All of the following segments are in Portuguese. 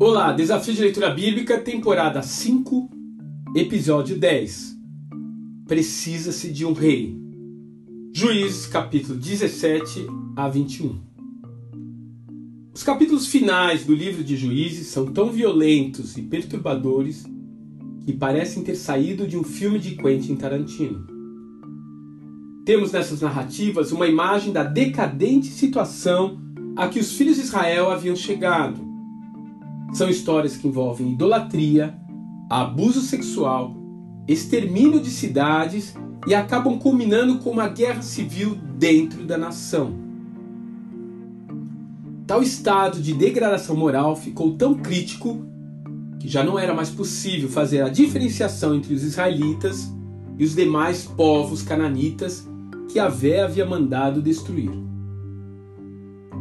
Olá, Desafio de Leitura Bíblica, temporada 5, episódio 10. Precisa-se de um rei. Juízes, capítulo 17 a 21. Os capítulos finais do livro de Juízes são tão violentos e perturbadores que parecem ter saído de um filme de Quentin Tarantino. Temos nessas narrativas uma imagem da decadente situação a que os filhos de Israel haviam chegado são histórias que envolvem idolatria, abuso sexual, extermínio de cidades e acabam culminando com uma guerra civil dentro da nação. Tal estado de degradação moral ficou tão crítico que já não era mais possível fazer a diferenciação entre os israelitas e os demais povos cananitas que Avé havia mandado destruir.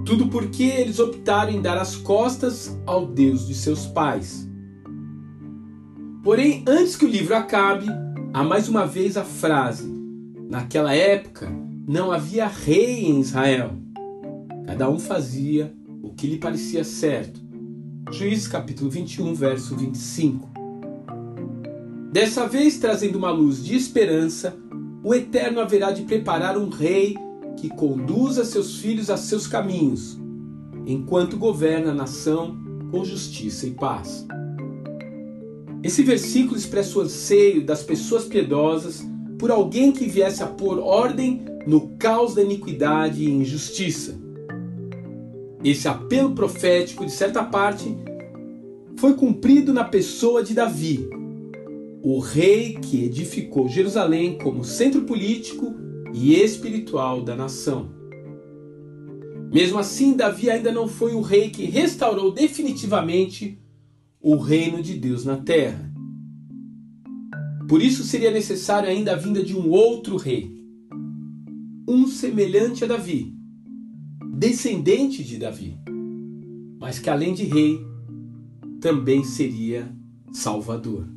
Tudo porque eles optaram em dar as costas ao Deus de seus pais. Porém, antes que o livro acabe, há mais uma vez a frase: Naquela época não havia rei em Israel. Cada um fazia o que lhe parecia certo. Juízes capítulo 21, verso 25. Dessa vez, trazendo uma luz de esperança, o Eterno haverá de preparar um rei que conduza seus filhos a seus caminhos, enquanto governa a nação com justiça e paz. Esse versículo expressa o anseio das pessoas piedosas por alguém que viesse a pôr ordem no caos da iniquidade e injustiça. Esse apelo profético, de certa parte, foi cumprido na pessoa de Davi, o rei que edificou Jerusalém como centro político e espiritual da nação. Mesmo assim, Davi ainda não foi o rei que restaurou definitivamente o reino de Deus na terra. Por isso seria necessário ainda a vinda de um outro rei, um semelhante a Davi, descendente de Davi, mas que além de rei, também seria salvador.